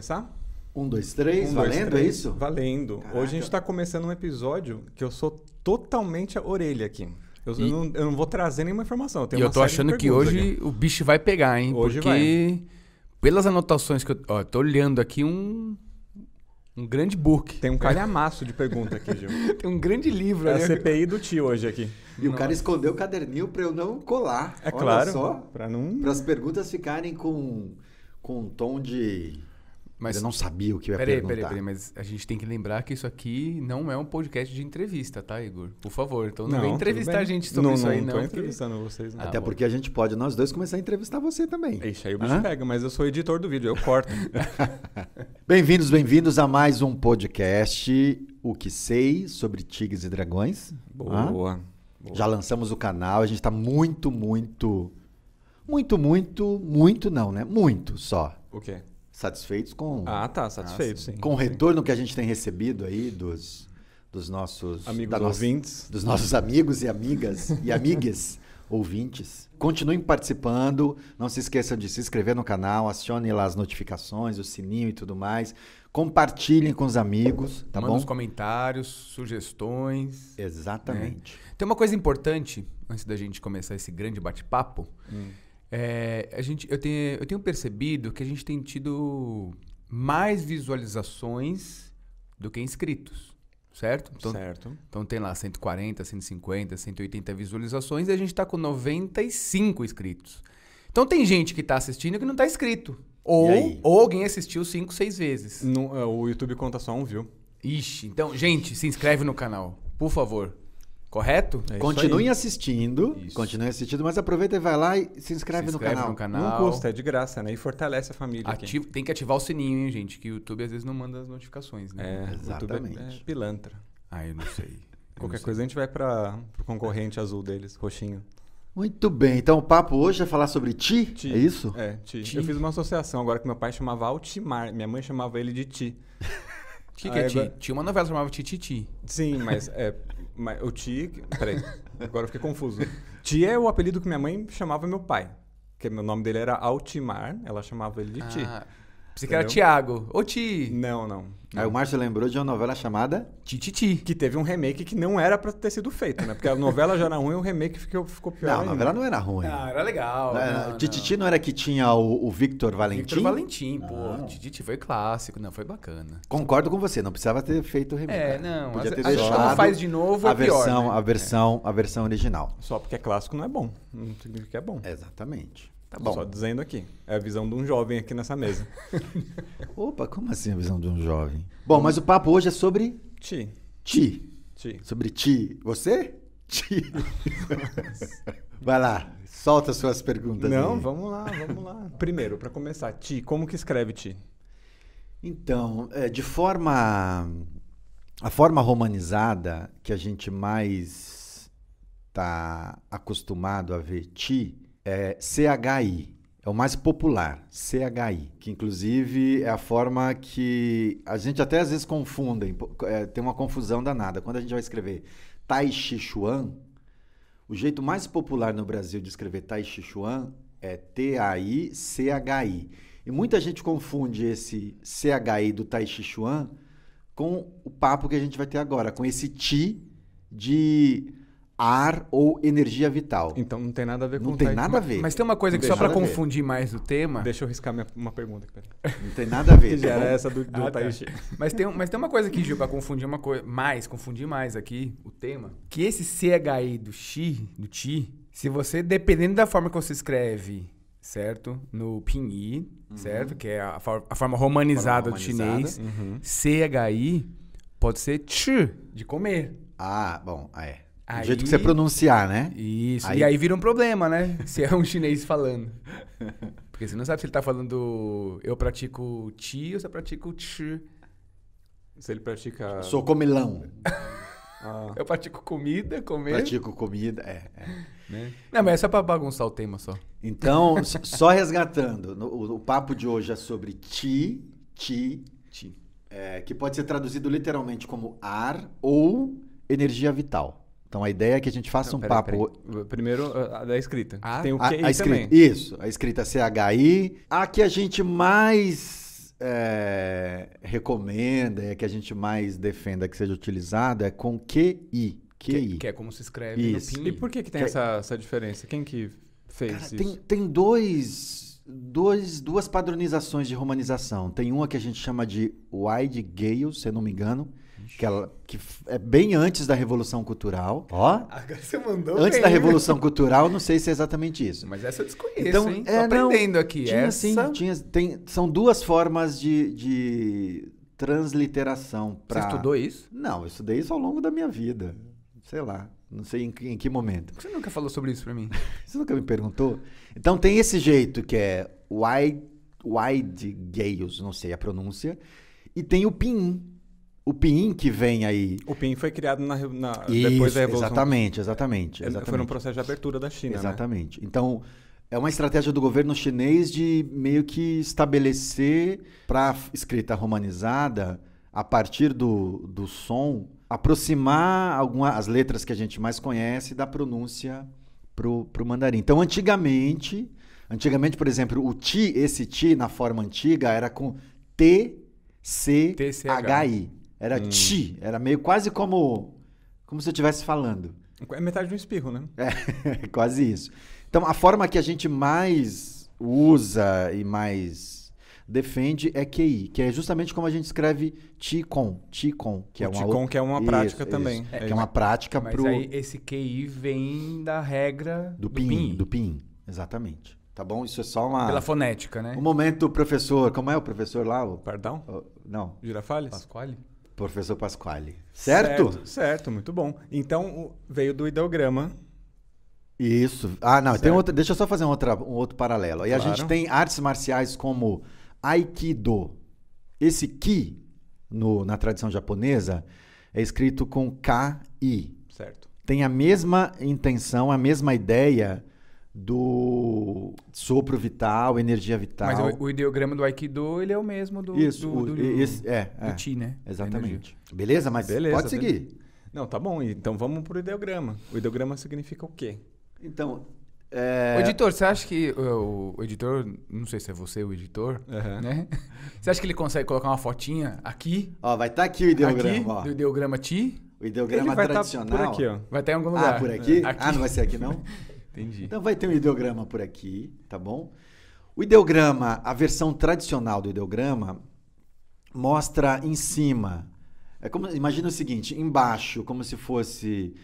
começar? Um, dois, três, Um, dois, valendo, é três. isso? Valendo. Caraca. Hoje a gente está começando um episódio que eu sou totalmente a orelha aqui. Eu, E- não, eu não vou trazer nenhuma informação. Eu, E eu tô achando que hoje aqui. o bicho vai pegar, hein? Hoje porque pelas anotações que eu. Ó, tô olhando aqui um. Um grande book. Tem um calhamaço de pergunta aqui, Gil. Tem um grande livro É a. CPI do tio hoje aqui. E o cara escondeu o caderninho pra eu não colar. É Olha claro. só. Pra não. Para as perguntas ficarem com, com um tom de. Mas eu não sabia o que eu ia Peraí, perguntar. peraí, peraí, mas a gente tem que lembrar que isso aqui não é um podcast de entrevista, tá, Igor? Por favor. Então não, vem tudo entrevistar a gente sobre não, isso aí, não. não. tô porque- entrevistando vocês, não. Ah, Até bom. porque a gente pode, nós dois, começar a entrevistar você também. Ixi, aí o bicho Hã? pega, mas eu sou editor do vídeo, eu corto. Bem-vindos, bem-vindos a mais um podcast O que sei sobre tigres e dragões. Boa. Boa. Já lançamos o canal, a gente tá muito, muito, muito, muito, muito não, né? Muito só O quê? Satisfeitos com, Ah, tá, satisfeito, sim. com o retorno que a gente tem recebido aí dos, dos nossos Amigos da nossa- ouvintes. dos nossos amigos e amigas e amigues ouvintes. Continuem participando, não se esqueçam de se inscrever no canal, acione lá as notificações, o sininho e tudo mais. Compartilhem com os amigos, tá Manda bom? os comentários, sugestões. Exatamente. Tem uma coisa importante, antes da gente começar esse grande bate-papo. Hum. É, a gente, eu, tenho, eu tenho percebido que a gente tem tido mais visualizações do que inscritos, certo? Então, certo. então tem lá 140, 150, 180 visualizações e a gente tá com 95 inscritos. Então tem gente que tá assistindo que não tá inscrito. Ou, ou alguém assistiu 5, 6 vezes. Não, é, o YouTube conta só um view. Ixi, então, gente, se inscreve no canal, por favor. Correto? É Continuem assistindo, Isso. continuem assistindo, mas aproveita e vai lá e se inscreve, se no, inscreve canal. no canal. Não custa, é de graça, né? E fortalece a família. Ativa- tem que ativar o sininho, hein, gente? Que o YouTube às vezes não manda as notificações, né? É, YouTube Exatamente. é, é pilantra. Ah, eu não sei. Eu Qualquer não sei. coisa a gente vai para o concorrente azul deles, roxinho. Muito bem, então o papo hoje é falar sobre ti, Ti. é isso? É, Ti. Ti. Eu fiz uma associação agora que meu pai chamava Altimar, minha mãe chamava ele de Ti. O que, que Ah, é é Ti? agora- Tinha uma novela que chamava Tititi. Sim, mas é. Mas o Ti. Peraí, agora eu fiquei confuso. Ti é o apelido que minha mãe chamava meu pai. Que o nome dele era Altimar, ela chamava ele de Ti. Pensei que era? Tiago. Ô, Ti. Não, não. Aí o Márcio lembrou de uma novela chamada Tititi. Que teve um remake que não era pra ter sido feito, né? Porque a novela já era ruim, o remake ficou, ficou pior. Não, a ainda. novela não era ruim. Ah, era legal. Não, Não, não. Tititi não era que tinha o, o Victor Valentim? Victor Valentim, pô. Não. Tititi foi clássico. Não, foi bacana. Concordo com você, não precisava ter feito o remake. É, não. Podia ter vezes deixado quando faz de novo a é pior, versão, né? a versão, a versão original. Só porque é clássico não é bom. Não significa que é bom. Exatamente. Tá Só bom. dizendo aqui. É a visão de um jovem aqui nessa mesa. Opa, como assim a visão de um jovem? Bom, mas o papo hoje é sobre Ti. ti. Ti. Sobre ti. Você? Ti. Vai lá, solta suas perguntas Não, aí. vamos lá, vamos lá. Primeiro, pra começar, Ti, como que escreve Ti? Então, é, de forma. A forma romanizada que a gente mais está acostumado a ver ti é CHI. É o mais popular, CHI. Que inclusive é a forma que a gente até às vezes confundem. pô, é, tem uma confusão danada. Quando a gente vai escrever Tai Chi Chuan, o jeito mais popular no Brasil de escrever Tai Chi Chuan é T-A-I-C-H-I. E muita gente confunde esse CHI do Tai Chi Chuan com o papo que a gente vai ter agora, com esse Ti de ar ou energia vital. Então não tem nada a ver com Não tem nada a ver. Mas tem uma coisa que Deixa só ver. confundir mais o tema. Deixa eu riscar minha, uma pergunta aqui, peraí. Não tem nada a ver. Que já tá era essa do, do Ah, Tai tá. Chi. Mas tem, mas tem uma coisa aqui, Gil, pra confundir uma coisa. Mais, confundir mais aqui o tema. Que esse CHI do Xi, do Ti, se você, dependendo da forma que você escreve, certo? No Pinyi, certo? Que é a, for- a forma romanizada Forma do chinês. Uhum. CHI pode ser Ch, de comer. Ah, bom, é. Do Aí- jeito que você pronunciar, né? Isso. Aí- E aí vira um problema, né? Se é um chinês falando. Porque você não sabe se ele tá falando eu pratico Ti ou se eu pratico Ch. Se ele pratica. Sou comilão. Ah, Eu pratico comida, comer. Pratico comida. É, é. né? Não, mas é só pra bagunçar o tema só. Então, só resgatando, no- o, o papo de hoje é sobre ti, ti, Ti. é, que pode ser traduzido literalmente como ar ou energia vital. Então a ideia é que a gente faça não, um peraí, papo. peraí. Primeiro, a, a da escrita. Ah, tem o A, QI a escrita, também. isso, a escrita CHI. A que a gente mais é, recomenda, é que a gente mais defenda que seja utilizado é com QI. Que, QI. que é como se escreve Isso. no PIN. E por que, que tem Que- essa, essa diferença? Quem que fez Cara, isso? tem, tem dois, dois, duas padronizações de romanização. Tem uma que a gente chama de Wide Gale, se eu não me engano, que, ela, que é bem antes da Revolução Cultural. Ó, Agora você mandou antes bem, da? Revolução Cultural, não sei se é exatamente isso. Mas essa eu desconheço, Então, hein? Tô é, não, aprendendo aqui. Tinha essa... sim, tinha, tem, são duas formas de, de transliteração. Pra... Você estudou isso? Não, eu estudei isso ao longo da minha vida. Sei lá, não sei em, que- em que momento. Você nunca falou sobre isso pra mim. Você nunca me perguntou? Então tem esse jeito que é wide, wide gales, não sei a pronúncia, e tem o pinyin. O pinyin que vem aí. O PIN foi criado na, na- depois Isso, da Revolução. exatamente, exatamente, É, Foi exatamente. num processo de abertura da China, né? Exatamente. Então, é uma estratégia do governo chinês de meio que estabelecer para escrita romanizada, a partir do, do som, aproximar alguma, as letras que a gente mais conhece da pronúncia pro, pro mandarim. Então, antigamente, antigamente, por exemplo, o ti, esse ti na forma antiga era com T, C, H, I. Era Hum. ti, era meio quase como como se eu estivesse falando. É metade de um espirro, né? É, quase isso. Então, a forma que a gente mais usa e mais defende é QI, que é justamente como a gente escreve Ticon, Ticon, que o é uma Ticon, outra- que é uma Isso, prática isso. também. É, É, que é uma prática Mas pro aí esse QI vem da regra do PIN, do PIN, exatamente. Tá bom? Isso é só uma Pela fonética, né? um momento professor, como é o professor lá? O, Pardão? o- não, Girafales? Pasquale? Professor Pasquale. Certo? certo? Certo, muito bom. Então, veio do ideograma. Isso. Ah, não, tem outra, deixa eu só fazer um, outra, um outro paralelo. Aí a Claro. gente tem artes marciais como Aikido. Esse Ki, no- na tradição japonesa, é escrito com K-I. Certo. Tem a mesma intenção, a mesma ideia do sopro vital, energia vital. Mas o, o ideograma do Aikido, ele é o mesmo do, Isso, do, o- do, esse- é, do é. Chi, né? Exatamente. Beleza? Mas Beleza, pode seguir. Não, tá bom. Então vamos pro ideograma. O ideograma significa o quê? Então, é, Ô, editor, você acha que o, o editor, não sei se é você o editor, Aham. né? Você acha que ele consegue colocar uma fotinha aqui, ó, vai estar aqui o ideograma, aqui, ó. do ideograma Ti? O ideograma Ele vai tradicional. por aqui, ó. Vai estar em algum lugar. Ah, por aqui? Aqui. Ah, não vai ser aqui não? Entendi. Então vai ter um ideograma por aqui, tá bom? O ideograma, a versão tradicional do ideograma, mostra em cima. É como, imagina o seguinte, embaixo, como se fosse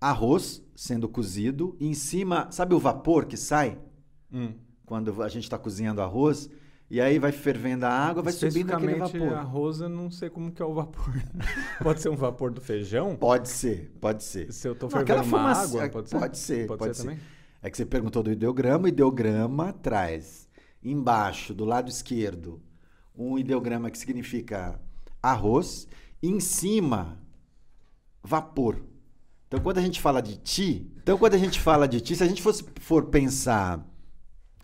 arroz sendo cozido, e em cima, sabe o vapor que sai Hum. quando a gente está cozinhando arroz? E aí vai fervendo a água, vai subindo aquele vapor. arroz, eu não sei como que é o vapor. pode ser um vapor do feijão? Pode ser, pode ser. Se eu aquela fervendo uma fumaça- água, pode ser? Pode ser, Pode, pode ser, ser. É que você perguntou do ideograma. O ideograma traz embaixo, do lado esquerdo, um ideograma que significa arroz. E em cima, vapor. Então, quando a gente fala de ti, então quando a gente fala de ti, se a gente fosse, for pensar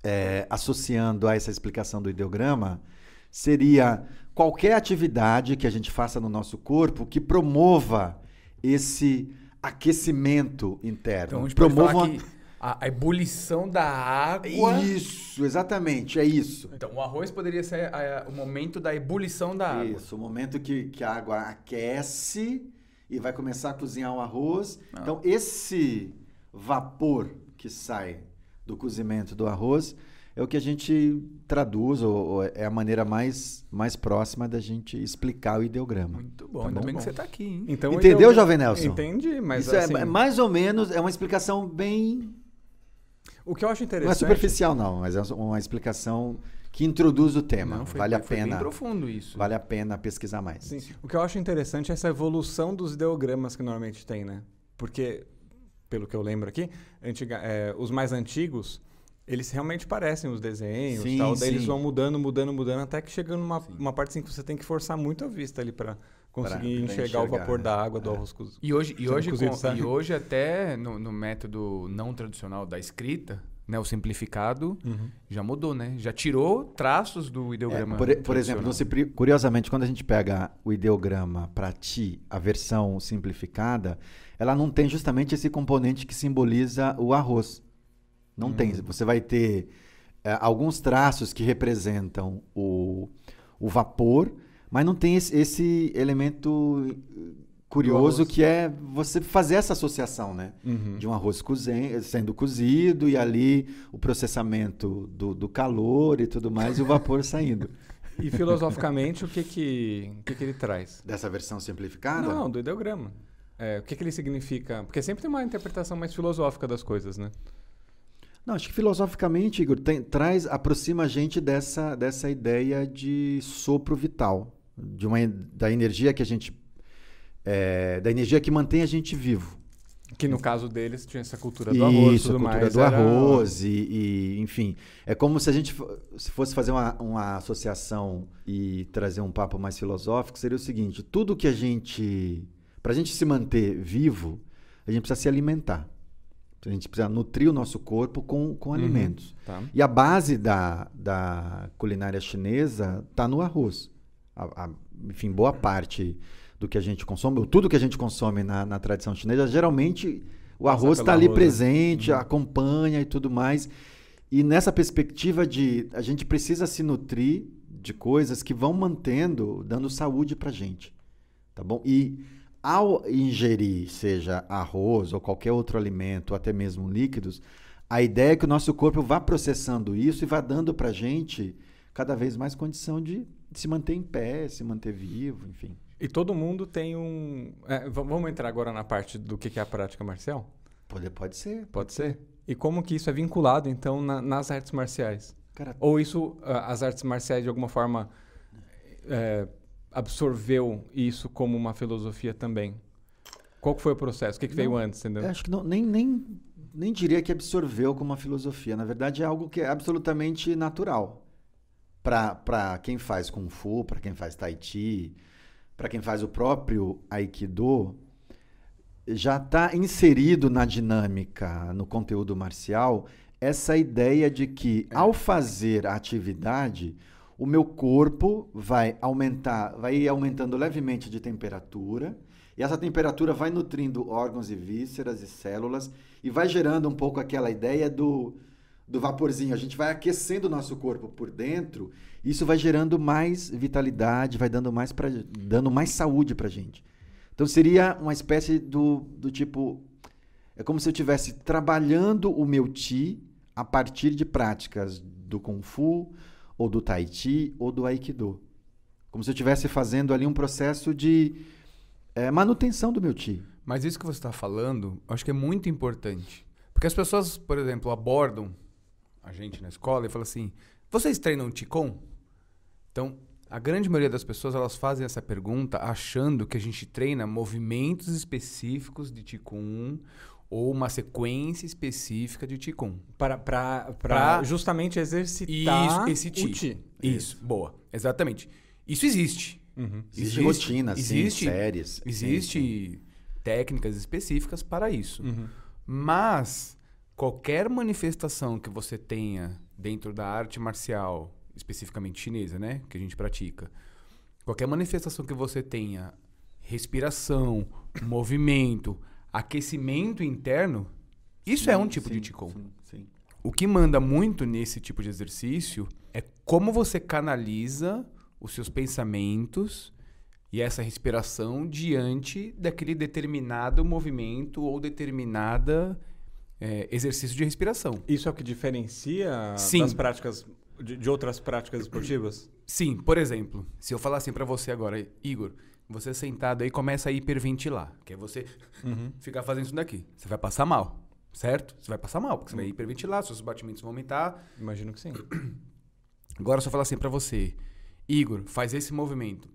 é, associando a essa explicação do ideograma, seria qualquer atividade que a gente faça no nosso corpo que promova esse aquecimento interno. Então a gente promova a, a ebulição da água... Isso, exatamente, é isso. Então, o arroz poderia ser a- a- o momento da ebulição da água. Isso, o momento que, que a água aquece e vai começar a cozinhar o arroz. Ah. Então, esse vapor que sai do cozimento do arroz é o que a gente traduz, ou, ou é a maneira mais, mais próxima da gente explicar o ideograma. Muito bom, Tá ainda bom? bem que você tá aqui, hein? Então, Entendeu, ideograma- Jovem Nelson? Entendi, mas Isso é- assim, é, mais ou menos, é uma explicação bem. O que eu acho Não é interessante... superficial, não, mas é uma explicação que introduz o tema. Não, foi, vale a foi bem pena. profundo isso. Vale a pena pesquisar mais. Sim. O que eu acho interessante é essa evolução dos ideogramas que normalmente tem, né? Porque, pelo que eu lembro aqui, antiga- é, os mais antigos, eles realmente parecem os desenhos Sim, tal. Daí sim. eles vão mudando, mudando, mudando, até que chega numa uma parte assim que você tem que forçar muito a vista ali para conseguir pra enxergar, o enxergar, vapor né? da água do É. arroz cozido. E hoje, e hoje, cozido, com- e hoje até no, no método não tradicional da escrita, né, o simplificado, Uhum. já mudou, né? Já tirou traços do É, ideograma. por, por exemplo, você curiosamente, quando a gente pega o ideograma para ti, a versão simplificada, ela não tem justamente esse componente que simboliza o arroz. Não tem. Você vai ter é, alguns traços que representam o, o vapor, mas não tem esse, esse elemento curioso que é você fazer essa associação, né? Uhum. De um arroz cozen- sendo cozido e ali o processamento do, do calor e tudo mais e o vapor saindo. E filosoficamente, o que que, o que que ele traz? Dessa versão simplificada? Não, do ideograma. É, o que que ele significa? Porque sempre tem uma interpretação mais filosófica das coisas, né? Não, acho que filosoficamente, Igor, tem- traz, aproxima a gente dessa, dessa ideia de sopro vital, de uma, da energia que a gente. é, da energia que mantém a gente vivo. Que no caso deles tinha essa cultura do arroz Isso, a cultura mais. do era- arroz e, e, enfim. É como se a gente se fosse fazer uma, uma associação e trazer um papo mais filosófico, seria o seguinte: tudo que a gente. Para a gente se manter vivo, a gente precisa se alimentar. A gente precisa nutrir o nosso corpo com, com alimentos. Tá. E a base da, da culinária chinesa está no arroz. A- a- enfim, boa parte do que a gente consome, ou tudo que a gente consome na, na tradição chinesa, geralmente o arroz está ali arroz, né? presente, acompanha e tudo mais. E nessa perspectiva de a gente precisa se nutrir de coisas que vão mantendo, dando saúde para gente, tá bom? E ao ingerir, seja arroz ou qualquer outro alimento, ou até mesmo líquidos, a ideia é que o nosso corpo vá processando isso e vá dando para gente cada vez mais condição de se manter em pé, se manter vivo, enfim. E todo mundo tem um. é, vamos entrar agora na parte do que é a prática marcial? Pode, pode ser. Pode ser? E como que isso é vinculado, então, na- nas artes marciais? Cara, Ou isso, as artes marciais, de alguma forma, é, absorveu isso como uma filosofia também? Qual que foi o processo? O que, que veio Não, antes, entendeu? Eu acho que não, nem, nem, nem diria que absorveu como uma filosofia. Na verdade, é algo que é absolutamente natural. Para quem faz Kung Fu, para quem faz Tai Chi, para quem faz o próprio Aikido, já está inserido na dinâmica, no conteúdo marcial, essa ideia de que, ao fazer a atividade, o meu corpo vai aumentar, vai ir aumentando levemente de temperatura, e essa temperatura vai nutrindo órgãos e vísceras e células, e vai gerando um pouco aquela ideia do, do vaporzinho. A gente vai aquecendo o nosso corpo por dentro, isso vai gerando mais vitalidade, vai dando mais, pra, dando mais saúde pra gente. Então seria uma espécie do, do tipo. É como se eu estivesse trabalhando o meu Ti a partir de práticas do Kung Fu, ou do Tai Chi, ou do Aikido. Como se eu estivesse fazendo ali um processo de é, manutenção do meu Ti. Mas isso que você está falando, acho que é muito importante. Porque as pessoas, por exemplo, abordam a gente na escola e falam assim: vocês treinam Qigong? Então, a grande maioria das pessoas elas fazem essa pergunta achando que a gente treina movimentos específicos de Qigong ou uma sequência específica de Qigong. Para, para, para Pra- justamente exercitar Isso, esse o ti. ti. Isso, boa. Exatamente. Isso existe. Uhum. Existe, rotina, sim, existe, séries. sim, Existe técnicas específicas para isso. Uhum. Mas qualquer manifestação que você tenha dentro da arte marcial, especificamente chinesa, né, que a gente pratica, qualquer manifestação que você tenha respiração, movimento, aquecimento interno, isso é um tipo sim, de Qigong. Sim, sim. O que manda muito nesse tipo de exercício é como você canaliza os seus pensamentos e essa respiração diante daquele determinado movimento ou determinada é, exercício de respiração. Isso é o que diferencia Sim. das práticas de, de outras práticas esportivas? Sim, por exemplo, se eu falar assim pra você agora, Igor, você sentado aí começa a hiperventilar, que é você ficar fazendo isso daqui. Você vai passar mal, certo? Você vai passar mal, porque você vai hiperventilar, seus batimentos vão aumentar, Imagino que sim. Agora se eu falar assim pra você, Igor, faz esse movimento.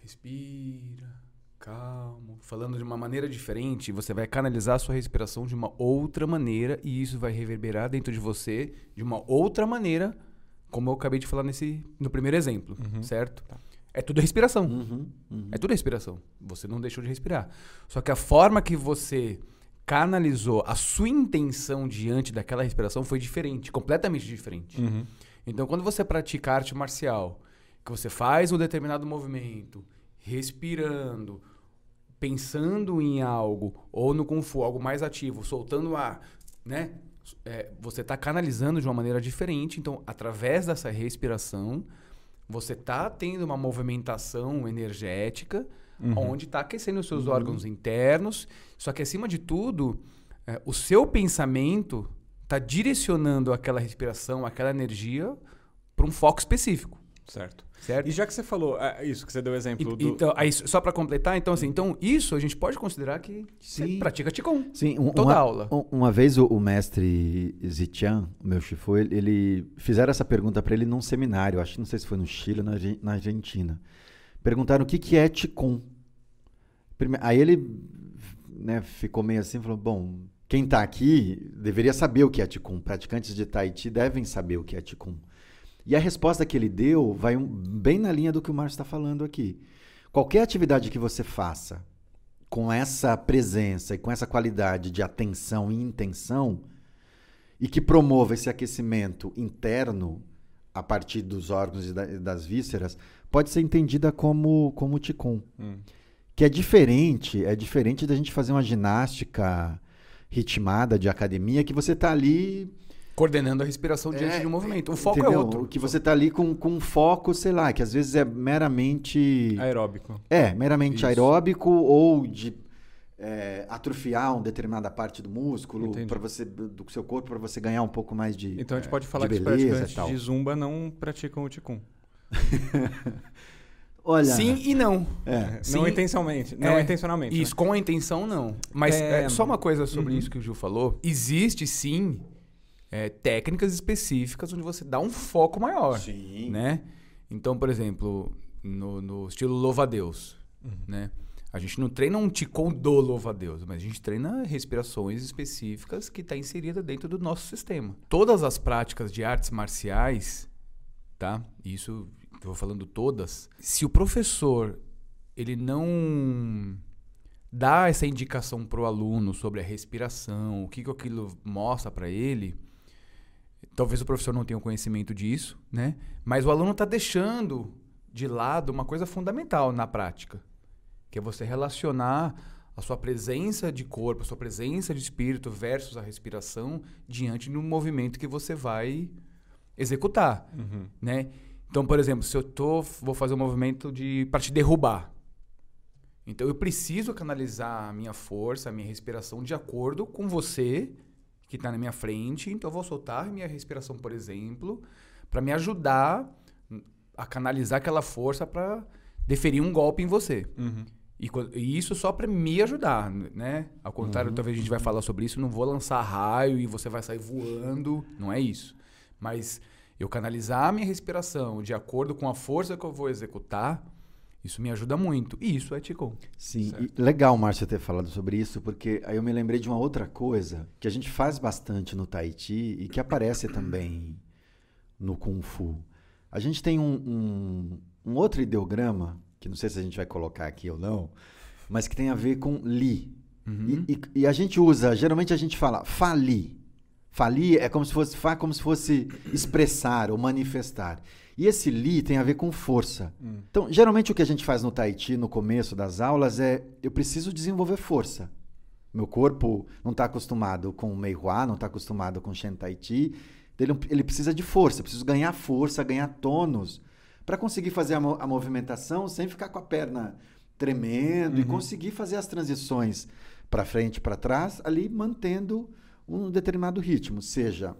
Respira, calmo, falando de uma maneira diferente, você vai canalizar a sua respiração de uma outra maneira e isso vai reverberar dentro de você de uma outra maneira, como eu acabei de falar nesse no primeiro exemplo, certo? É tudo respiração. Uhum, uhum. É tudo respiração. Você não deixou de respirar. Só que a forma que você canalizou a sua intenção diante daquela respiração foi diferente, completamente diferente. Uhum. Então, quando você pratica arte marcial, que você faz um determinado movimento, respirando, pensando em algo, ou no Kung Fu, algo mais ativo, soltando ar, né? É, você está canalizando de uma maneira diferente. Então, através dessa respiração, Você tá tendo uma movimentação energética Uhum. onde está aquecendo os seus órgãos internos. Só que, acima de tudo, é, o seu pensamento está direcionando aquela respiração, aquela energia para um foco específico, Certo. Certo? E já que você falou é, isso, que você deu o exemplo E- do... Então, aí, só para completar, então assim, então isso a gente pode considerar que você Sim. pratica Qigong. Sim, um- Toda uma, aula. um- Uma vez o, o mestre Zitian, o meu Shifu, ele, ele fizeram essa pergunta para ele num seminário, acho que não sei se foi no Chile ou na, na Argentina. Perguntaram o que, que é Qigong. Aí ele né, ficou meio assim, falou, bom, quem está aqui deveria saber o que é Qigong. Praticantes de Tai Chi devem saber o que é Qigong. E a resposta que ele deu vai um- bem na linha do que o Márcio está falando aqui. Qualquer atividade que você faça com essa presença e com essa qualidade de atenção e intenção e que promova esse aquecimento interno a partir dos órgãos e da- das vísceras, pode ser entendida como como Qigong. Hum. Que é diferente, é diferente da gente fazer uma ginástica ritmada de academia que você tá ali Coordenando a respiração diante É, de um movimento. O foco é entendeu? outro. Que você tá ali com, com um foco, sei lá, que às vezes é meramente Aeróbico. é, meramente Isso. aeróbico ou de é, atrofiar uma determinada parte do músculo para você do seu corpo para você ganhar um pouco mais de Então a gente é, pode falar de que os beleza praticantes de zumba não praticam o Qigong. Olha, Sim e não. é, Não Sim. intencionalmente. Não É, intencionalmente. né? Isso, com a intenção, não. Mas É, é, só uma coisa sobre uhum. isso que o Gil falou. Existe, sim, é, técnicas específicas onde você dá um foco maior. sim, né? Então, por exemplo, no, no estilo louva-a-Deus, né? A gente não treina um ticom do louva-a-Deus, mas a gente treina respirações específicas que está inserida dentro do nosso sistema. Todas as práticas de artes marciais, tá? Isso eu vou falando todas. Se o professor ele não dá essa indicação pro aluno sobre a respiração, o que, que aquilo mostra para ele, talvez o professor não tenha o conhecimento disso, né? Mas o aluno está deixando de lado uma coisa fundamental na prática, que é você relacionar a sua presença de corpo, a sua presença de espírito versus a respiração diante do movimento que você vai executar, Uhum. né? Então, por exemplo, se eu tô, vou fazer um movimento de para te derrubar, então eu preciso canalizar a minha força, a minha respiração de acordo com você que está na minha frente. Então eu vou soltar minha respiração, por exemplo, para me ajudar a canalizar aquela força para deferir um golpe em você. Uhum. E, e isso só para me ajudar, né? Ao contrário, talvez a gente vai falar sobre isso, não vou lançar raio e você vai sair voando, não é isso. Mas eu canalizar a minha respiração de acordo com a força que eu vou executar, isso me ajuda muito. E isso é Qigong. Sim, e legal, Márcio, ter falado sobre isso, porque aí eu me lembrei de uma outra coisa que a gente faz bastante no Tai Chi e que aparece também no Kung Fu. A gente tem um, um, um outro ideograma, que não sei se a gente vai colocar aqui ou não, mas que tem a ver com Li. Uhum. E, e- e a gente usa, geralmente a gente fala fali. Fali é como se fosse, fa, como se fosse expressar ou manifestar. E esse li tem a ver com força. Hum. Então, geralmente o que a gente faz no Tai Chi no começo das aulas é eu preciso desenvolver força. Meu corpo não está acostumado com Mei Hua, não está acostumado com Shen Tai Chi. Ele, ele precisa de força, eu preciso ganhar força, ganhar tônus para conseguir fazer a, mo- a movimentação sem ficar com a perna tremendo e Uhum. conseguir fazer as transições para frente e para trás, ali mantendo um determinado ritmo, seja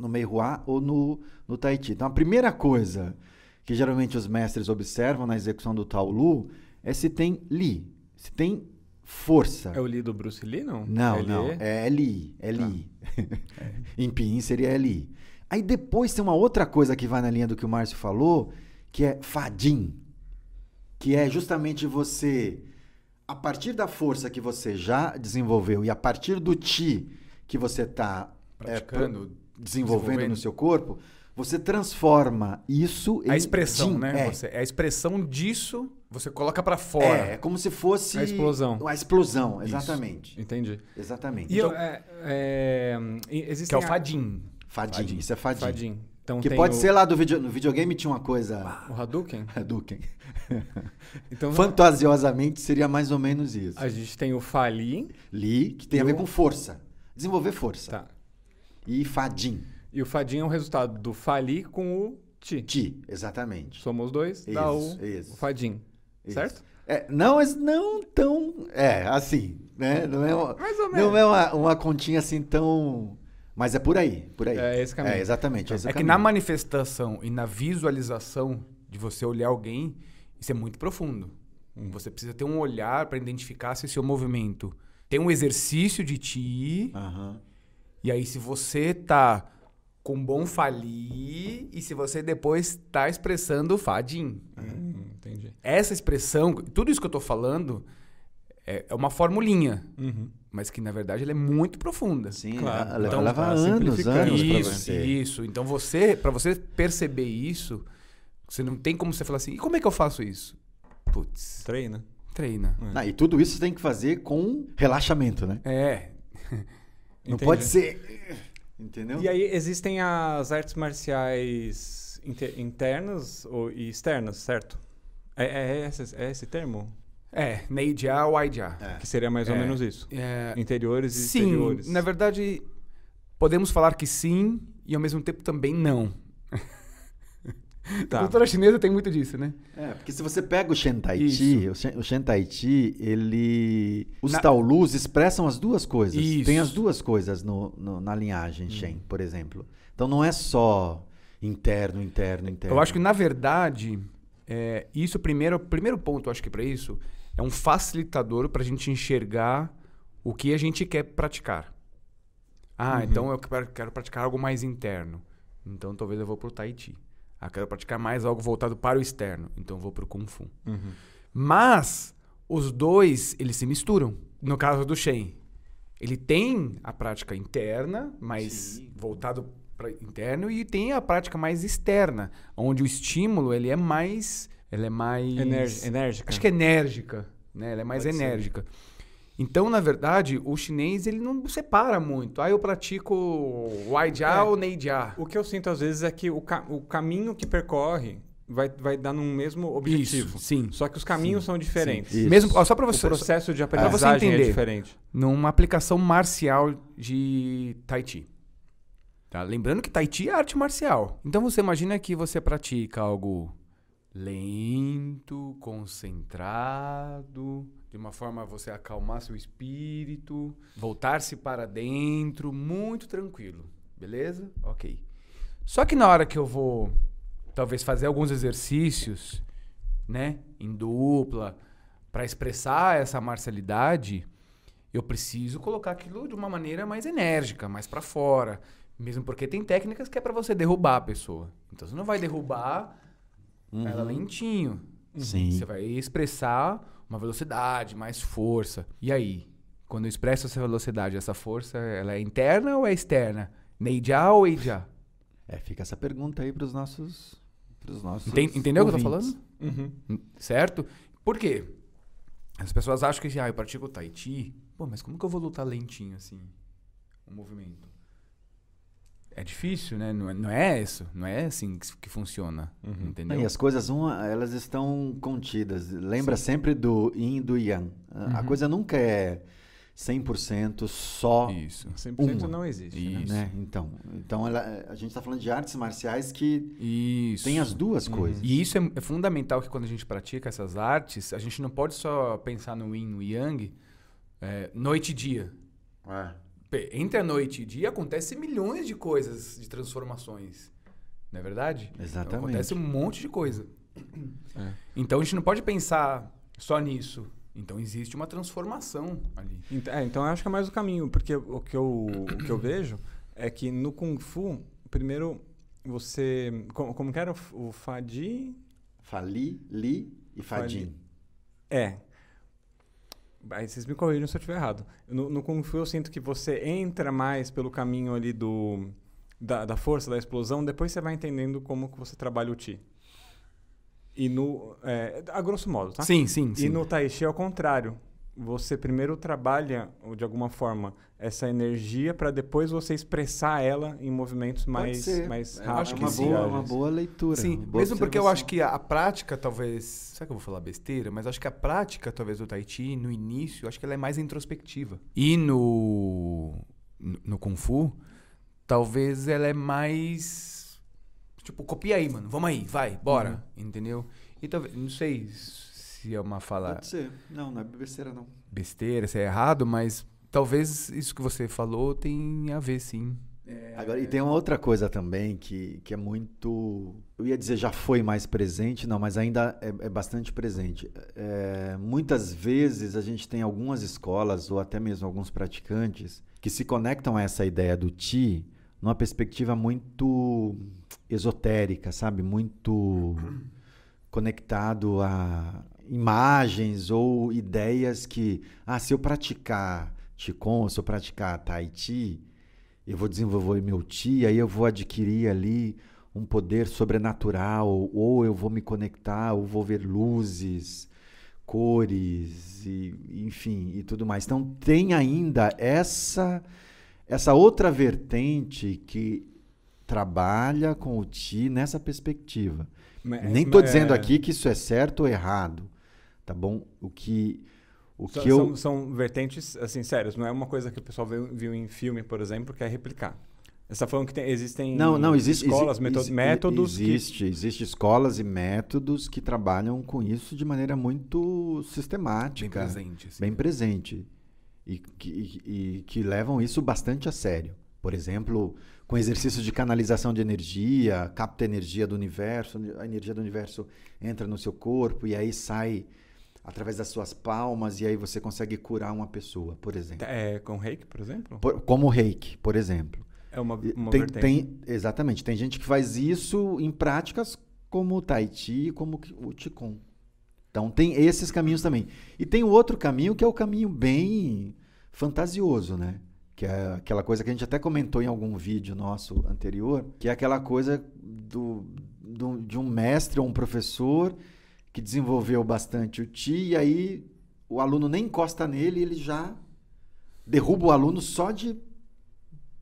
no Mei Hua ou no, no Tai Chi. Então, a primeira coisa que geralmente os mestres observam na execução do Tao Lu é se tem Li, se tem força. É o Li do Bruce Lee, não? Não, Ele não, é Li, é Li. em Pinyin seria Li. Aí depois tem uma outra coisa que vai na linha do que o Márcio falou, que é Fadin, que é justamente você, a partir da força que você já desenvolveu e a partir do Ti que você está Praticando, desenvolvendo, desenvolvendo. no seu corpo, você transforma isso em A expressão, Jin. né? É. Você, a expressão disso, você coloca pra fora. É, é como se fosse A explosão. A explosão, Isso. exatamente. Entendi. Exatamente. E eu, Então- é, é, Que é o Fadim. Fadin, Fadin. isso é Fadin. Fadin. Então Que tem pode o, ser lá do video, no videogame tinha uma coisa o Hadouken. Hadouken. Então Fantasiosamente seria mais ou menos isso. a gente tem o Fali, Li, que tem a ver o- com força. Desenvolver força. tá. E Fadin. E o Fadin é o resultado do Fali com o Ti. Ti, exatamente. Somos dois, dá Isso, o, isso. o Fadim. Isso. Certo? É, não, mas não tão. É, assim, né? Não é uma, Mais ou não é uma, uma continha assim tão. Mas é por aí, por aí. É esse caminho. É, exatamente. esse É que na manifestação e na visualização de você olhar alguém, isso é muito profundo. Você precisa ter um olhar para identificar se o seu movimento tem um exercício de ti, Aham. E aí se você tá com bom fali e se você depois tá expressando fadim. Hum, entendi. Essa expressão, tudo isso que eu tô falando é, é uma formulinha, Uhum. mas que na verdade ela é muito profunda. Sim, Claro. ela- Então, leva tá anos, simplificando. anos pra Isso, você. isso. Então você, para você perceber isso, você não tem como você falar assim, e como é que eu faço isso? Putz, Treina. treina. Ah, e tudo isso você tem que fazer com relaxamento, né? É. Não Entendi. pode ser. Entendeu? E aí existem as artes marciais inte- internas ou, e externas, certo? É, é, esse, é esse termo? É, Neidja ou Aidja. É. Que seria mais ou É. menos isso. É, Interiores e sim, exteriores. na verdade, podemos falar que sim e ao mesmo tempo também não. A Tá. cultura chinesa tem muito disso, né? É, porque se você pega o Shen Tai Isso. Chi, o Shen, o Shen Tai Chi, ele... Os Na- Taolus expressam as duas coisas. Isso. Tem as duas coisas no, no- na linhagem Shen, por exemplo. Então não é só interno, interno, interno. Eu acho que, na verdade, é, isso primeiro, o primeiro ponto, eu acho que para isso, é um facilitador para a gente enxergar o que a gente quer praticar. Ah, Uhum. então eu quero quero praticar algo mais interno. Então talvez eu vou pro Tai Chi. Ah, quero praticar mais algo voltado para o externo. Então vou pro Kung Fu. Uhum. Mas os dois, eles se misturam. No caso do Shen, ele tem a prática interna, mais voltado para interno, e tem a prática mais externa, onde o estímulo ele é mais, ele é mais enérgica. acho que é enérgica, né? Ela é mais Pode ser. Então, na verdade, o chinês ele não separa muito. Ah, eu pratico Waijia É. ou Neijia. O que eu sinto às vezes é que o, ca- o caminho que percorre vai, vai dar num mesmo objetivo. Isso, sim. Só que os caminhos são diferentes. Isso. Mesmo, ó, só para O você, processo de você aprendizagem é entender. diferente. numa aplicação marcial de Tai Chi. Tá? Lembrando que Tai Chi é arte marcial. Então você imagina que você pratica algo lento, concentrado, de uma forma você acalmar seu espírito, voltar-se para dentro, muito tranquilo. Beleza? Ok. Só que na hora que eu vou talvez fazer alguns exercícios, né, em dupla, para expressar essa marcialidade, eu preciso colocar aquilo de uma maneira mais enérgica, mais para fora, mesmo porque tem técnicas que é para você derrubar a pessoa. Então você não vai derrubar ela lentinho. Sim. Você vai expressar uma velocidade, mais força. E aí, quando eu expresso essa velocidade, essa força, ela é interna ou é externa? Neijia ou Eijia? É, fica essa pergunta aí pros nossos. Pros nossos Enten- entendeu o que eu tô falando? Uhum. Certo? Por quê? As pessoas acham que, ah, eu pratico Tai Chi. Pô, mas como que eu vou lutar lentinho assim? O movimento. É difícil, né? Não é, não é isso. Não é assim que, que funciona. Entendeu? E as coisas, uma, elas estão contidas. Lembra sempre do yin e do yang. A a Uhum. coisa nunca é 100% só. Isso. 100% Uma. não existe. né? Isso. Né? Então, então ela- a gente está falando de artes marciais que Isso. tem as duas Uhum. coisas. E isso é, é fundamental que quando a gente pratica essas artes, a gente não pode só pensar no yin, no yang, é, noite e dia. É. Entre a noite e dia acontecem milhões de coisas, de transformações. Não é verdade? Exatamente. Acontece um monte de coisa. É. Então a gente não pode pensar só nisso. Então existe uma transformação ali. É, então eu acho que é mais o caminho, porque o que eu, o que eu vejo é que no Kung Fu, primeiro você. Como, como que era o, o Fadi? Fali, Li e Fadin. É. Aí vocês me corrijam se eu estiver errado. No, no Kung Fu eu sinto que você entra mais pelo caminho ali do, da, da força, da explosão, depois você vai entendendo como que você trabalha o Ti. E no. é, a grosso modo, tá? Sim, sim, sim. E no Tai Chi é o contrário. Você primeiro trabalha, ou de alguma forma, essa energia para depois você expressar ela em movimentos mais, ser. mais É, rápidos. acho que uma, sim. boa, uma boa leitura. Sim, boa mesmo porque eu acho que a, a prática, talvez. Será que eu vou falar besteira? Mas acho que a prática, talvez, do Tai Chi, no início, acho que ela é mais introspectiva. E no. No, no Kung Fu, talvez ela é mais. Tipo, copia aí, mano. Vamos aí, vai, bora. Entendeu? E talvez, não sei se é uma fala Pode ser. Não, não é besteira, não. besteira, se é errado, mas talvez isso que você falou tenha a ver, sim. Agora, e tem uma outra coisa também que, que é muito. Eu ia dizer já foi mais presente, não, mas ainda é, é bastante presente. É, muitas vezes a gente tem algumas escolas, ou até mesmo alguns praticantes, que se conectam a essa ideia do Ti numa perspectiva muito esotérica, sabe? Muito conectado a imagens ou ideias que, ah, se eu praticar Qigong, se eu praticar Tai Chi, eu vou desenvolver meu Ti, aí eu vou adquirir ali um poder sobrenatural, ou eu vou me conectar, ou vou ver luzes, cores, e, enfim, e tudo mais. Então tem ainda essa essa outra vertente que trabalha com o Ti nessa perspectiva. Mas- Nem estou mas- dizendo é, aqui que isso é certo ou errado, tá bom? O que o São, que eu são, são vertentes, assim, sérias. Não é uma coisa que o pessoal viu, viu em filme, por exemplo, que é replicar. Você está falando que tem- existem Não, não, existe, escolas, exi- meto- exi- métodos que- existe, existe escolas e métodos que trabalham com isso de maneira muito Bem sistemática, presente. assim. bem presente e que, e- e que levam isso bastante a sério. Por exemplo, com exercícios de canalização de energia, capta energia do universo, a energia do universo entra no seu corpo e aí sai através das suas palmas e aí você consegue curar uma pessoa, por exemplo. É, com reiki, por exemplo? Por- como o reiki, por exemplo. É uma, uma tem, tem- exatamente. Tem gente que faz isso em práticas como o Tai Chi, como o Qigong. Então tem esses caminhos também. E tem o outro caminho que é o caminho bem fantasioso, né? Que é aquela coisa que a gente até comentou em algum vídeo nosso anterior, que é aquela coisa do, do- de um mestre ou um professor que desenvolveu bastante o Ti e aí o aluno nem encosta nele, ele já derruba o aluno só de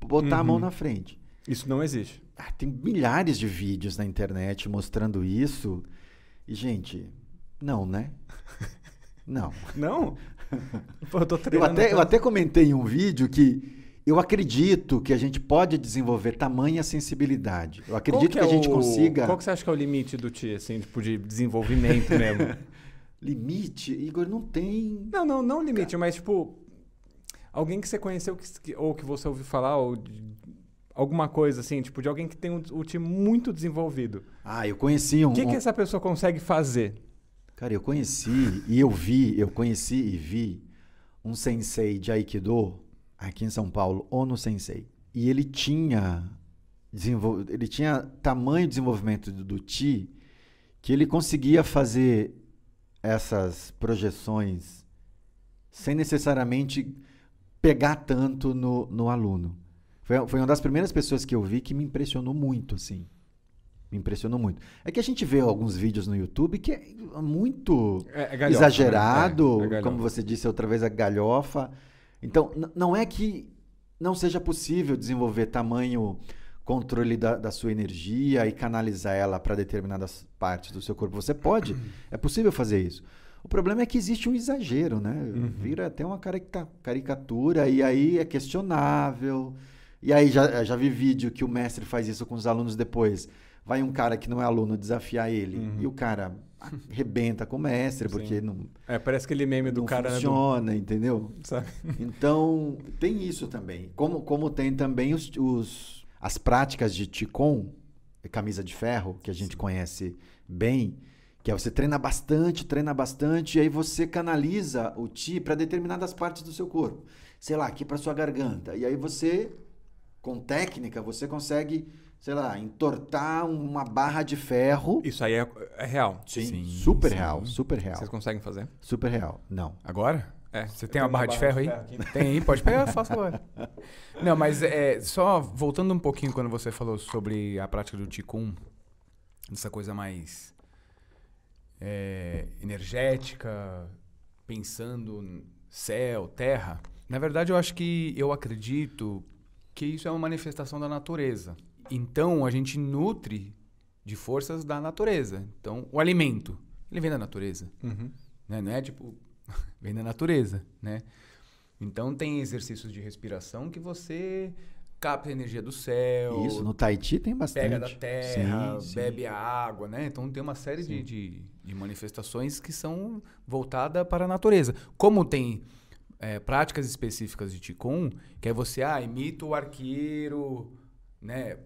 botar a mão Uhum. na frente. Isso não existe. Ah, tem milhares de vídeos na internet mostrando isso. E, gente, não, né? Não. Não? Pô, eu Eu até, eu até comentei em um vídeo que eu acredito que a gente pode desenvolver tamanha sensibilidade. Eu acredito que, é a gente o- consiga. Qual que você acha que é o limite do Ti, assim, tipo, de desenvolvimento mesmo? Limite, Igor, não tem. não, não, não limite, mas, tipo, alguém que você conheceu que- que- ou que você ouviu falar, ou de- alguma coisa assim, tipo, de alguém que tem o, o Ti muito desenvolvido. Ah, eu conheci um. O que, que um- essa pessoa consegue fazer? Cara, eu conheci e eu vi, eu conheci e vi um sensei de Aikido aqui em São Paulo, Ono Sensei. E ele tinha desenvol... ele tinha tamanho de desenvolvimento do, do Ti que ele conseguia fazer essas projeções sem necessariamente pegar tanto no, no aluno. Foi, foi uma das primeiras pessoas que eu vi que me impressionou muito, assim. Me impressionou muito. É que a gente vê alguns vídeos no YouTube que é muito É, é galhofa, exagerado, né? É, é como você disse outra vez, a galhofa. Então, não é que não seja possível desenvolver tamanho controle da, da sua energia e canalizar ela para determinadas partes do seu corpo. Você pode, é possível fazer isso. O problema é que existe um exagero, né? Uhum. Vira até uma carica- caricatura e aí é questionável. E aí já, já vi vídeo que o mestre faz isso com os alunos depois. Vai um cara que não é aluno desafiar ele Uhum. e o cara arrebenta com o mestre porque Sim. não, É, parece aquele meme do cara, né, do- funciona, entendeu? sabe? Então, tem isso também. Como, como tem também os, os- as práticas de Qigong, camisa de ferro, que a gente conhece bem, que é você treina bastante, treina bastante, e aí você canaliza o Ti para determinadas partes do seu corpo. Sei lá, aqui para sua garganta. E aí você, com técnica, você consegue, sei lá, entortar uma barra de ferro. Isso aí é, é real. Sim, super sim. real, super real. Vocês conseguem fazer? Super real. Não. Agora? É. Você tem uma tenho barra de ferro aí? aqui. Tem aí, pode pegar, faça agora. Não, mas é, só voltando um pouquinho quando você falou sobre a prática do Ticum, essa coisa mais é, energética, pensando céu, terra. Na verdade, eu acho que eu acredito que isso é uma manifestação da natureza. Então, a gente nutre de forças da natureza. Então, o alimento, ele vem da natureza Uhum. né? Não é tipo, vem da natureza, né? Então tem exercícios de respiração que você capta a energia do céu. Isso, no Tahiti tem bastante. Pega da terra, Sim, sim. bebe a água, né? Então tem uma série de, de, de manifestações que são voltadas para a natureza. Como tem é, práticas específicas de Qigong, que é você, ah, imita o arqueiro, né?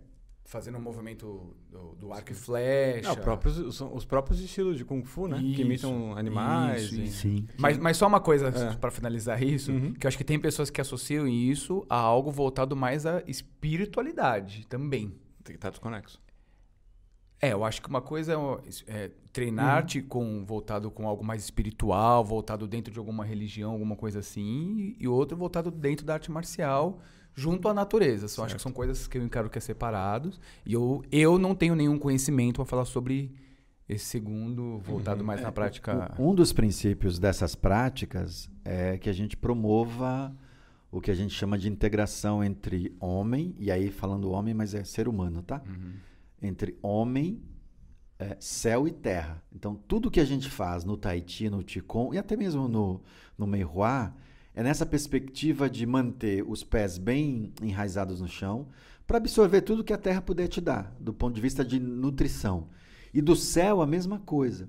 Fazendo um movimento do, do arco e flecha. Não, próprios, os, os próprios estilos de Kung Fu, né? Isso, que imitam animais. isso, e-. Sim. Mas, mas só uma coisa É. para finalizar isso, Uhum. que eu acho que tem pessoas que associam isso a algo voltado mais à espiritualidade também. Tem que estar desconexo. É, eu acho que uma coisa é, é treinar-te com voltado com algo mais espiritual, voltado dentro de alguma religião, alguma coisa assim, e outro voltado dentro da arte marcial, junto à natureza. Só acho que são coisas que eu encaro que é separados. E eu, eu não tenho nenhum conhecimento para falar sobre esse segundo, voltado mais na prática. Um dos princípios dessas práticas é que a gente promova o que a gente chama de integração entre homem, e aí falando homem, mas é ser humano, tá? Uhum. Entre homem, é, céu e terra. Então, tudo que a gente faz no Tahiti, no Qigong e até mesmo no, no Meihua, é nessa perspectiva de manter os pés bem enraizados no chão, para absorver tudo que a terra puder te dar, do ponto de vista de nutrição. E do céu, a mesma coisa.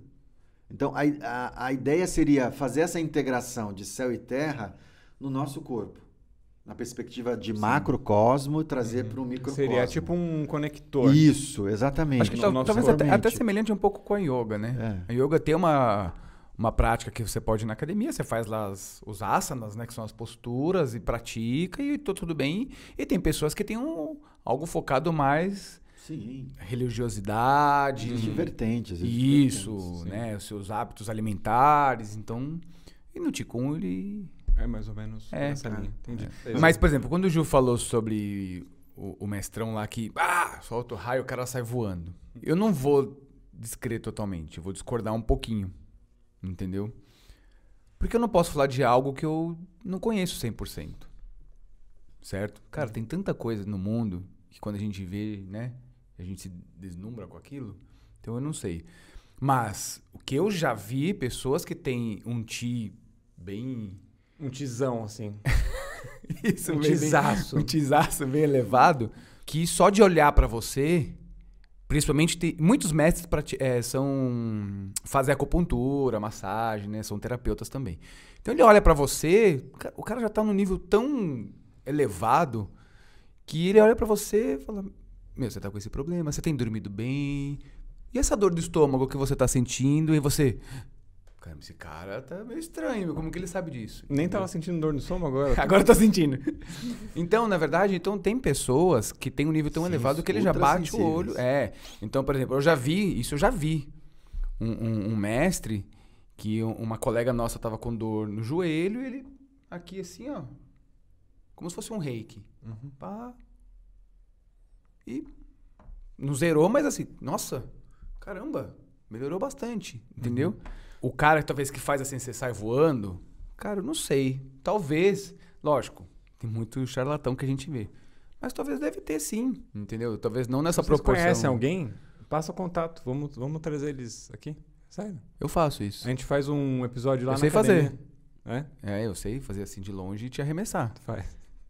Então, a, a, a ideia seria fazer essa integração de céu e terra no nosso corpo. Na perspectiva de macrocosmo, trazer para um microcosmo. Seria tipo um conector. Isso, exatamente. Acho que no talvez até, até semelhante um pouco com a yoga, né? É. A yoga tem uma, uma prática que você pode ir na academia, você faz lá as- os asanas, né? Que são as posturas, e pratica, e tô tudo bem. E tem pessoas que têm um, algo focado mais Sim. religiosidade. Existem vertentes. existem Isso, vertentes, né? Os seus hábitos alimentares. Então. E no Ticum ele. É mais ou menos É, essa linha. Entendi. Mas, por exemplo, quando o Gil falou sobre o, o mestrão lá que. Ah, solta o raio o cara sai voando. Eu não vou descrever totalmente. Eu vou discordar um pouquinho. Entendeu? Porque eu não posso falar de algo que eu não conheço 100%. Certo? Cara, tem tanta coisa no mundo que quando a gente vê, né? A gente se deslumbra com aquilo. Então eu não sei. Mas o que eu já vi, pessoas que têm um ti bem Um tizão, assim. isso, Um bem- bem- tizaço. Um tizaço bem elevado. Que só de olhar pra você, principalmente muitos mestres é, são fazem acupuntura, massagem, né? São terapeutas também. Então ele olha pra você, o ca- o cara já tá num nível tão elevado que ele olha pra você e fala: Meu, você tá com esse problema, você tem dormido bem. E essa dor do estômago que você tá sentindo? E você. Caramba, esse cara tá meio estranho, como que ele sabe disso? Nem tava sentindo dor no estômago agora. Agora tô sentindo. Então, na verdade, então tem pessoas que têm um nível tão Sim, elevado que ele já bate o ultrassensíveis. olho. É. Então, por exemplo, eu já vi, isso eu já vi. Um, um- um mestre que um- uma colega nossa tava com dor no joelho e ele aqui assim, ó. Como se fosse um reiki. Uhum. Pá. E não zerou, mas assim, nossa, caramba, melhorou bastante, entendeu? Uhum. O cara talvez que faz assim, você sai voando, cara, eu não sei. Talvez, lógico, tem muito charlatão que a gente vê. Mas talvez deve ter sim, entendeu? Talvez não nessa Vocês proporção. conhecem alguém? Passa o contato. Vamos, vamos trazer eles aqui. Sério. Eu faço isso. A gente faz um episódio lá Eu na sei academia. É? É, eu sei fazer assim de longe e te arremessar. Faz.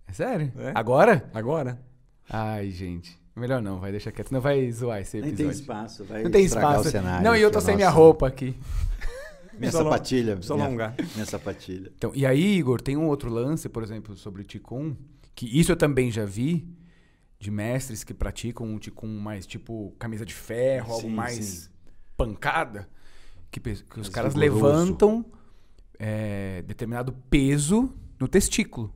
É sério? É. Agora? Agora? Ai, gente. Melhor não, vai deixar quieto, senão vai zoar esse Nem episódio. tem espaço, vai Não tem espaço. o cenário. não, e eu tô sem minha roupa aqui. Minha sapatilha. Só minha, alongar. minha sapatilha. Então, e aí, Igor, tem um outro lance, por exemplo, sobre o Ticum, que isso eu também já vi, de mestres que praticam um Ticum mais tipo camisa de ferro, algo Sim, mais sim. pancada, que, que os Mais caras vigoroso. levantam é, determinado peso no testículo.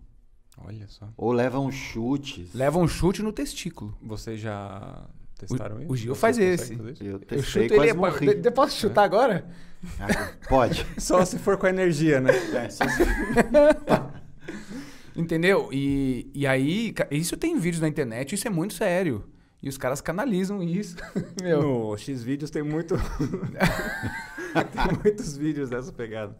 Olha só. Ou levam chutes. Levam um chute no testículo. Vocês já testaram isso? o Gil faz esse. Eu Eu chuto ele. morri. de- Posso chutar agora? Ah, Pode. Só se for com a energia, né? É, só se- Entendeu? E, e aí, isso tem vídeos na internet, isso é muito sério. E os caras canalizam isso. Meu. No X-Vídeos tem muito... tem muitos vídeos dessa pegada.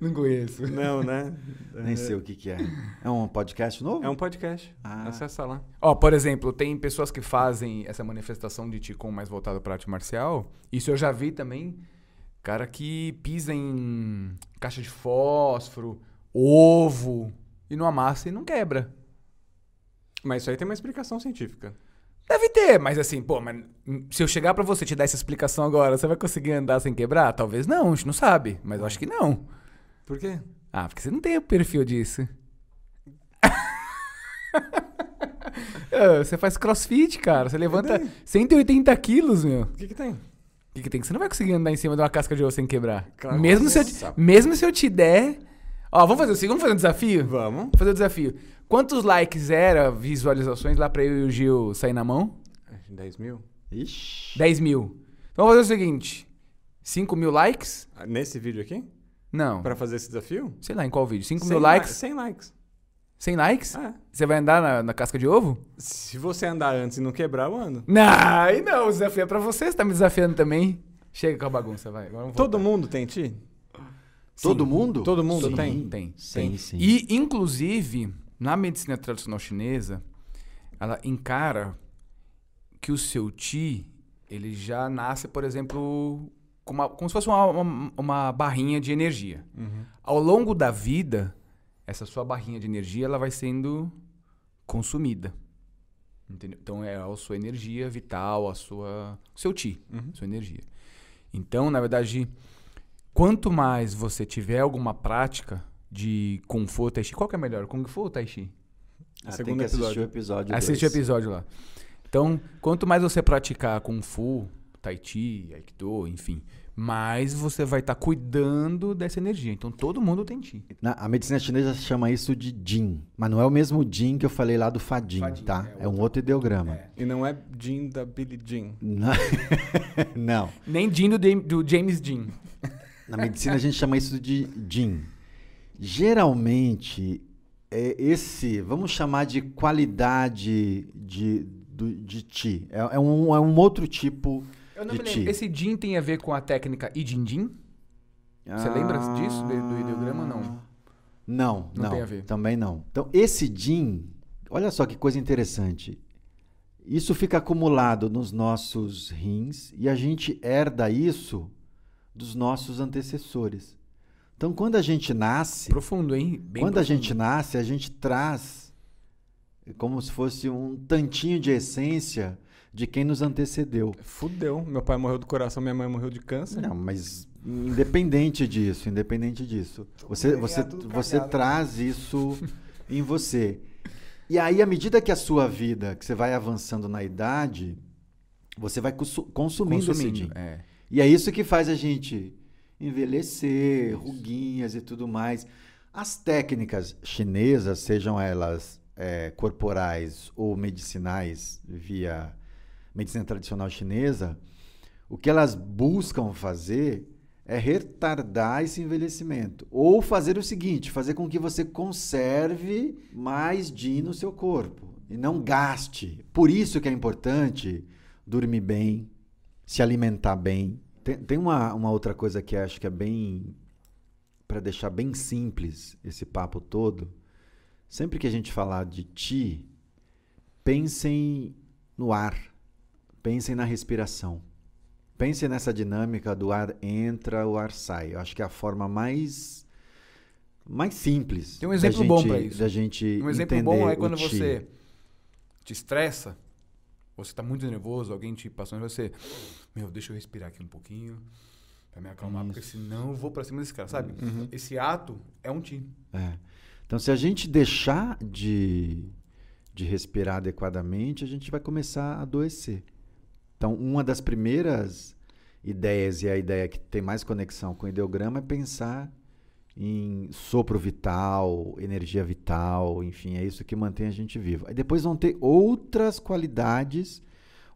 Não conheço. Não, né? Nem sei o que, que é. É um podcast novo? É um podcast. Ah. Acessa lá. Ó, por exemplo, tem pessoas que fazem essa manifestação de Qigong mais voltada para arte marcial. Isso eu já vi também. Cara que pisa em caixa de fósforo, ovo, e não amassa e não quebra. Mas isso aí tem uma explicação científica. Deve ter, mas assim, pô, mas se eu chegar pra você e te dar essa explicação agora, você vai conseguir andar sem quebrar? Talvez não, a gente não sabe, mas eu acho que não. Por quê? Ah, porque você não tem o perfil disso. Ah, você faz crossfit, cara. Você levanta daí? 180 quilos, meu. O que, que tem? O que, que tem? Que você não vai conseguir andar em cima de uma casca de osso sem quebrar. Claro mesmo, se eu, mesmo se eu te der. Ó, vamos fazer assim, vamos fazer um desafio? Vamos. Vamos fazer o desafio. Quantos likes era, visualizações lá pra eu e o Gil sair na mão? 10 mil? Ixi. 10 mil. Então vamos fazer o seguinte: 5 mil likes? Ah, Nesse vídeo aqui? Não. Pra fazer esse desafio? Sei lá, em qual vídeo? 5 100 mil li- likes? 100 likes. 100 likes? Ah, Você vai andar na, na casca de ovo? se você andar antes e não quebrar, eu ando. Não, aí não, o desafio é pra você, você tá me desafiando também. Chega com a bagunça, vai. Todo voltar. mundo tem ti? Todo Sim. mundo? Todo mundo Sim. tem? Tem, Sim, tem. sim. E, inclusive, na medicina tradicional chinesa, ela encara que o seu ti, ele já nasce, por exemplo, com uma- como se fosse uma, uma, uma barrinha de energia. Ao longo da vida, essa sua barrinha de energia, ela vai sendo consumida. Entendeu? Então, é a sua energia vital, a sua, o seu ti, Uhum. sua energia. Então, na verdade, quanto mais você tiver alguma prática de Kung Fu ou Tai Chi, qual que é melhor, Kung Fu ou Tai Chi? Ah, tem Segundo que assistir episódio. o episódio Assiste o episódio lá. Então, quanto mais você praticar Kung Fu, Tai Chi, Aikido, enfim, mais você vai estar cuidando dessa energia. Então, todo mundo tem Chi. Na- a medicina chinesa chama isso de Jin, mas não é o mesmo Jin que eu falei lá do Fadin, Fadin, tá? é É, um outro ideograma. É. E não é Jean da Billie Jean. Não. não. Nem Jin do, do James Dean. Na medicina a gente chama isso de Jin. Geralmente, é esse, vamos chamar de qualidade de, do- de Ti. É, é um, é um outro tipo Eu não de me lembro. Ti. Esse Jin tem a ver com a técnica Ijin Jin? Você lembra disso, do- do ideograma, não? Não, Não não. tem a ver. Também não. Então, esse Jin, olha só que coisa interessante. Isso fica acumulado nos nossos rins e a gente herda isso dos nossos antecessores. Então, quando a gente nasce, Profundo, hein? Bem quando a profundo. gente nasce, a gente traz como se fosse um tantinho de essência de quem nos antecedeu. Fudeu. Meu pai morreu do coração, minha mãe morreu de câncer. Não, mas independente disso, independente disso, você, você, você cagado. traz isso em você. E aí, à medida que a sua vida, que você vai avançando na idade, você vai consu- consumindo, esse Consumindo. din. É. E é isso que faz a gente envelhecer, ruguinhas e tudo mais. As técnicas chinesas, sejam elas é, corporais ou medicinais via medicina tradicional chinesa, o que elas buscam fazer é retardar esse envelhecimento. Ou fazer o seguinte, fazer com que você conserve mais Jin no seu corpo e não gaste. Por isso que é importante dormir bem, se alimentar bem. Tem, tem uma, uma outra coisa que acho que é bem. para deixar bem simples esse papo todo. Sempre que a gente falar de ti, pensem no ar, pensem na respiração. Pensem nessa dinâmica do ar entra, o ar sai. Eu acho que é a forma mais mais simples. Tem um exemplo bom gente- pra isso. Da gente Um exemplo bom é quando você te estressa, você tá muito nervoso, alguém te passou você, meu, deixa eu respirar aqui um pouquinho pra me acalmar, porque senão eu vou pra cima desse cara, sabe? Esse ato é um time. É. Então, se a gente deixar de, de respirar adequadamente, a gente vai começar a adoecer. Então, uma das primeiras ideias, e a ideia que tem mais conexão com o ideograma, é pensar em sopro vital, energia vital, enfim, é isso que mantém a gente vivo. Aí depois vão ter outras qualidades,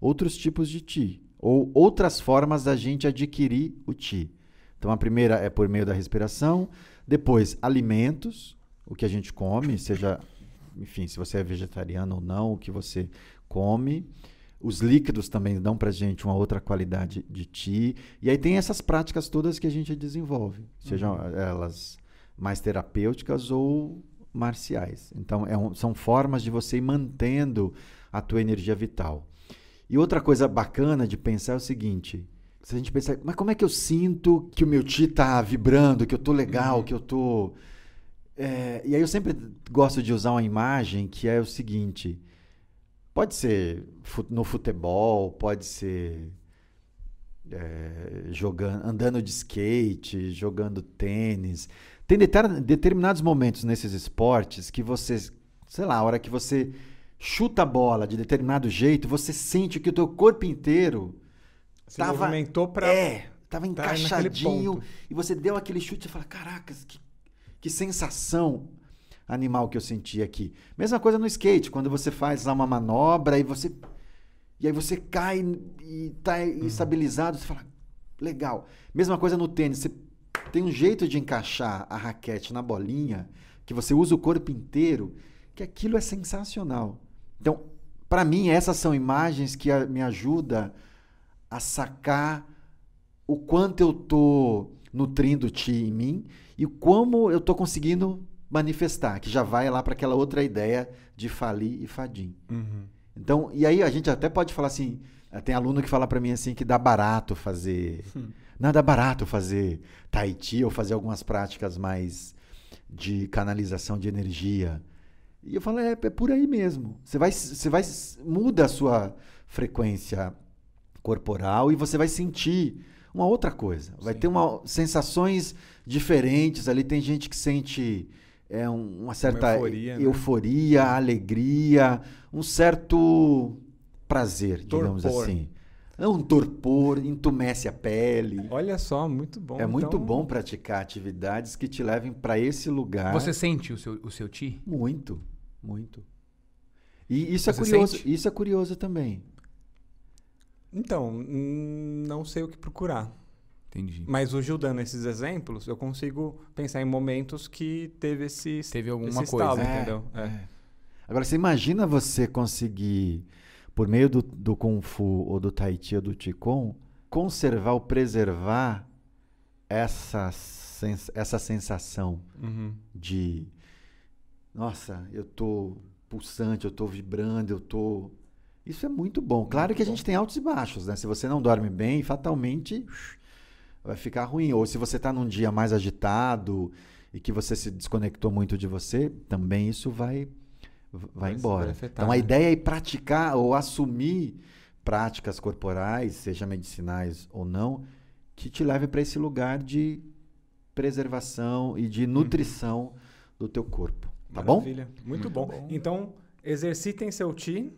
outros tipos de ti, ou outras formas da gente adquirir o ti. Então a primeira é por meio da respiração, depois alimentos, o que a gente come, seja, enfim, se você é vegetariano ou não, o que você come. Os líquidos também dão pra gente uma outra qualidade de ti. E aí tem essas práticas todas que a gente desenvolve, sejam elas mais terapêuticas ou marciais. Então, é um- são formas de você ir mantendo a tua energia vital. E outra coisa bacana de pensar é o seguinte: se a gente pensar, mas como é que eu sinto que o meu ti tá vibrando, que eu tô legal, que eu tô. É, e aí eu sempre gosto de usar uma imagem que é o seguinte: Pode ser no futebol, pode ser é, jogando, andando de skate, jogando tênis. Tem deter- determinados momentos nesses esportes que você, sei lá, a hora que você chuta a bola de determinado jeito, você sente que o teu corpo inteiro Se tava movimentou pra. é, tava tá encaixadinho e você deu aquele chute e fala, caracas, que, que sensação animal que eu senti aqui. Mesma coisa no skate, quando você faz lá uma manobra e você e aí você cai e tá Uhum. estabilizado, você fala, legal. Mesma coisa no tênis, você tem um jeito de encaixar a raquete na bolinha, que você usa o corpo inteiro, que aquilo é sensacional. Então, para mim, essas são imagens que a- me ajudam a sacar o quanto eu tô nutrindo o ti em mim e como eu tô conseguindo manifestar, que já vai lá para aquela outra ideia de Fali e Fadim. Uhum. Então, e aí a gente até pode falar assim, eh, tem aluno que fala para mim assim que dá barato fazer, não dá barato fazer Tahiti ou fazer algumas práticas mais de canalização de energia. E eu falo, é, é por aí mesmo. Você vai, você vai muda a sua frequência corporal e você vai sentir uma outra coisa. Vai Sim. ter uma, sensações diferentes. Ali tem gente que sente é, um- uma certa euforia, né? euforia, alegria, um certo prazer, digamos Torpor. assim. É um torpor, entumece a pele. Olha só, muito bom. é muito Então, bom praticar atividades que te levem para esse lugar. Você sente o seu, o seu ti? Muito, muito. E isso é Você curioso. sente? Isso é curioso também. Então, não sei o que procurar. Entendi. Mas o Gil dando esses exemplos, eu consigo pensar em momentos que teve esse, Teve alguma esse coisa. estalo, É, entendeu? É. é. Agora, você imagina você conseguir, por meio do, do Kung Fu ou do Tai Chi ou do Qigong, conservar ou preservar essa, sens essa sensação Uhum. de nossa, eu tô pulsante, eu tô vibrando, eu tô. Isso é muito bom. Claro Muito que a bom. gente tem altos e baixos, né? Se você não dorme bem, fatalmente vai ficar ruim. Ou se você tá num dia mais agitado e que você se desconectou muito de você, também isso vai vai Vai- embora. afetar, então a né? ideia é praticar ou assumir práticas corporais, seja medicinais ou não, que te leve para esse lugar de preservação e de nutrição do teu corpo. Tá bom? Maravilha. Muito, Muito bom. bom. Então, exercitem seu ti,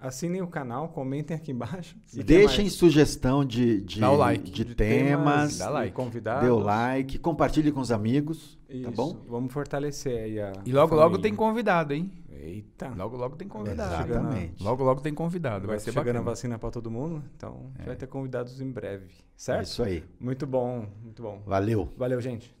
assinem o canal, comentem aqui embaixo. E Deixem sugestão de, de, Dá o like. de, De temas, dá like. convidados. dê o like, compartilhe com os amigos, Isso. tá bom? Vamos fortalecer aí a E logo, a logo família. tem convidado, hein? Eita. Logo, logo tem convidado. Exatamente. Logo, logo tem convidado. Vai Vai ser chegando a bacana. vacina para todo mundo, então É. vai ter convidados em breve, certo? isso aí. Muito bom, muito bom. Valeu. Valeu, gente.